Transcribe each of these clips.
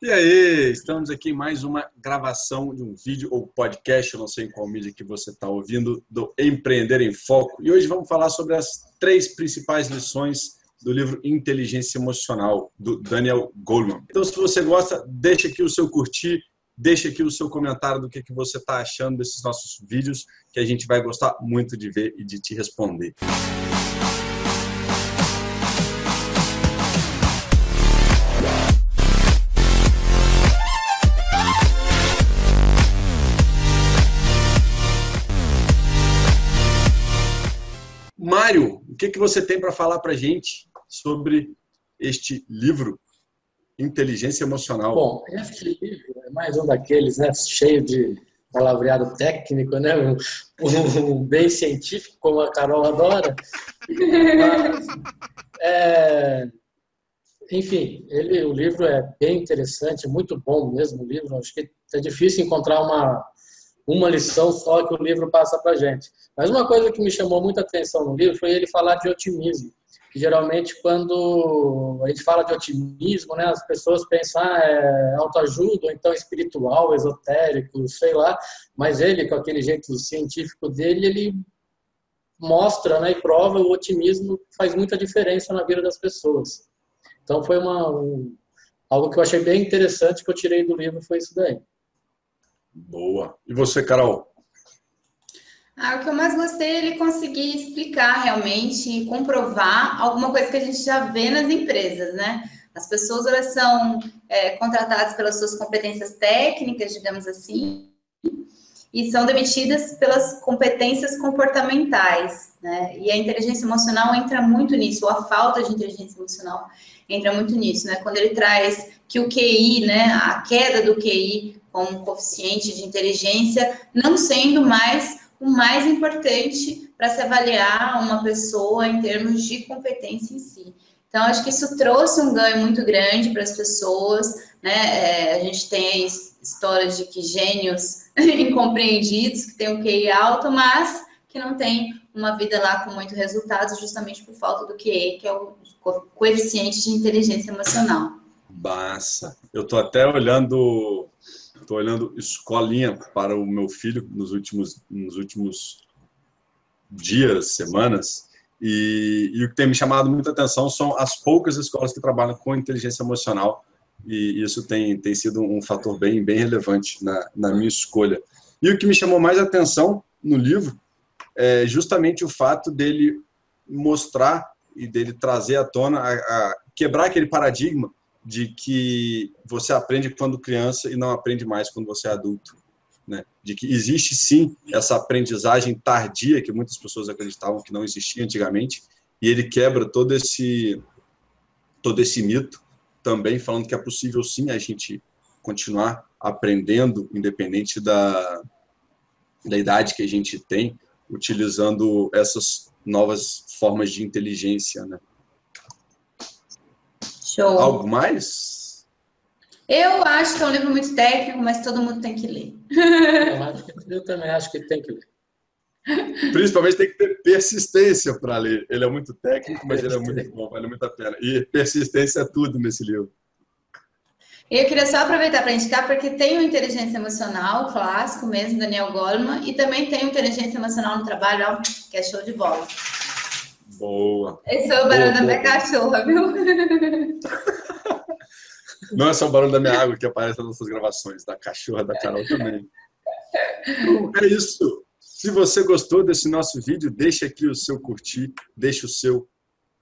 E aí, estamos aqui em mais uma gravação de um vídeo ou podcast, eu não sei em qual mídia que você está ouvindo, do Empreender em Foco. E hoje vamos falar sobre as três principais lições do livro Inteligência Emocional, do Daniel Goleman. Então, se você gosta, deixa aqui o seu curtir, deixa aqui o seu comentário do que, que você está achando desses nossos vídeos, que a gente vai gostar muito de ver e de te responder. Mário, o que, que você tem para falar para a gente sobre este livro, Inteligência Emocional? Bom, este livro é mais um daqueles, né, cheio de palavreado técnico, né, um, um bem científico, como a Carol adora. Mas, é, enfim, ele, o livro é bem interessante, muito bom mesmo o livro. Acho que é difícil encontrar uma uma lição só que o livro passa para gente. Mas uma coisa que me chamou muita atenção no livro foi ele falar de otimismo. Que geralmente quando a gente fala de otimismo, né, as pessoas pensam ah, é autoajuda ou então espiritual, esotérico, sei lá. Mas ele, com aquele jeito científico dele, ele mostra né, e prova o otimismo faz muita diferença na vida das pessoas. Então foi uma, um, algo que eu achei bem interessante que eu tirei do livro foi isso daí. Boa. E você, Carol? Ah, o que eu mais gostei é ele conseguir explicar realmente comprovar alguma coisa que a gente já vê nas empresas, né? As pessoas elas são é, contratadas pelas suas competências técnicas, digamos assim, e são demitidas pelas competências comportamentais, né? E a inteligência emocional entra muito nisso, ou a falta de inteligência emocional entra muito nisso, né? Quando ele traz que o QI, né, a queda do QI como coeficiente de inteligência, não sendo mais o mais importante para se avaliar uma pessoa em termos de competência em si. Então, acho que isso trouxe um ganho muito grande para as pessoas, né? É, a gente tem histórias de que gênios incompreendidos, que têm um QI alto, mas que não tem uma vida lá com muito resultado, justamente por falta do QE, que é o coeficiente de inteligência emocional. Massa. Eu estou até olhando Estou olhando escolinha para o meu filho nos últimos, nos últimos dias, semanas, e, e, o que tem me chamado muita atenção são as poucas escolas que trabalham com inteligência emocional, e isso tem, tem sido um fator bem, bem relevante na, na minha escolha. E o que me chamou mais atenção no livro é justamente o fato dele mostrar e dele trazer à tona, a, a quebrar aquele paradigma de que você aprende quando criança e não aprende mais quando você é adulto. Né? De que existe sim essa aprendizagem tardia que muitas pessoas acreditavam que não existia antigamente, e ele quebra todo esse, todo esse mito também, falando que é possível sim a gente continuar aprendendo, independente da, da idade que a gente tem, utilizando essas novas formas de inteligência, né? Show. Algo mais? Eu acho que é um livro muito técnico, mas todo mundo tem que ler. Eu, também acho que tem que ler. Principalmente tem que ter persistência para ler. Ele é muito técnico, mas ele é muito bom, vale muito a pena. E persistência é tudo nesse livro. Eu queria só aproveitar para indicar, porque tem o Inteligência Emocional, clássico mesmo, Daniel Goleman, e também tem o Inteligência Emocional no Trabalho, ó, que é show de bola. Boa. Esse é o barulho da minha cachorra, viu? Não é só o barulho da minha água que aparece nas nossas gravações, da cachorra da Carol também. Então, é isso. Se você gostou desse nosso vídeo, deixe aqui o seu curtir, deixe o seu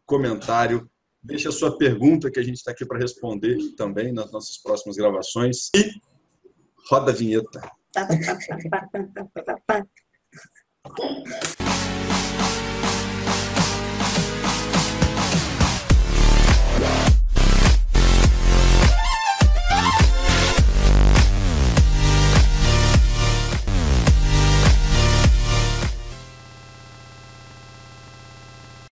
comentário, deixe a sua pergunta que a gente está aqui para responder também nas nossas próximas gravações. E roda a vinheta.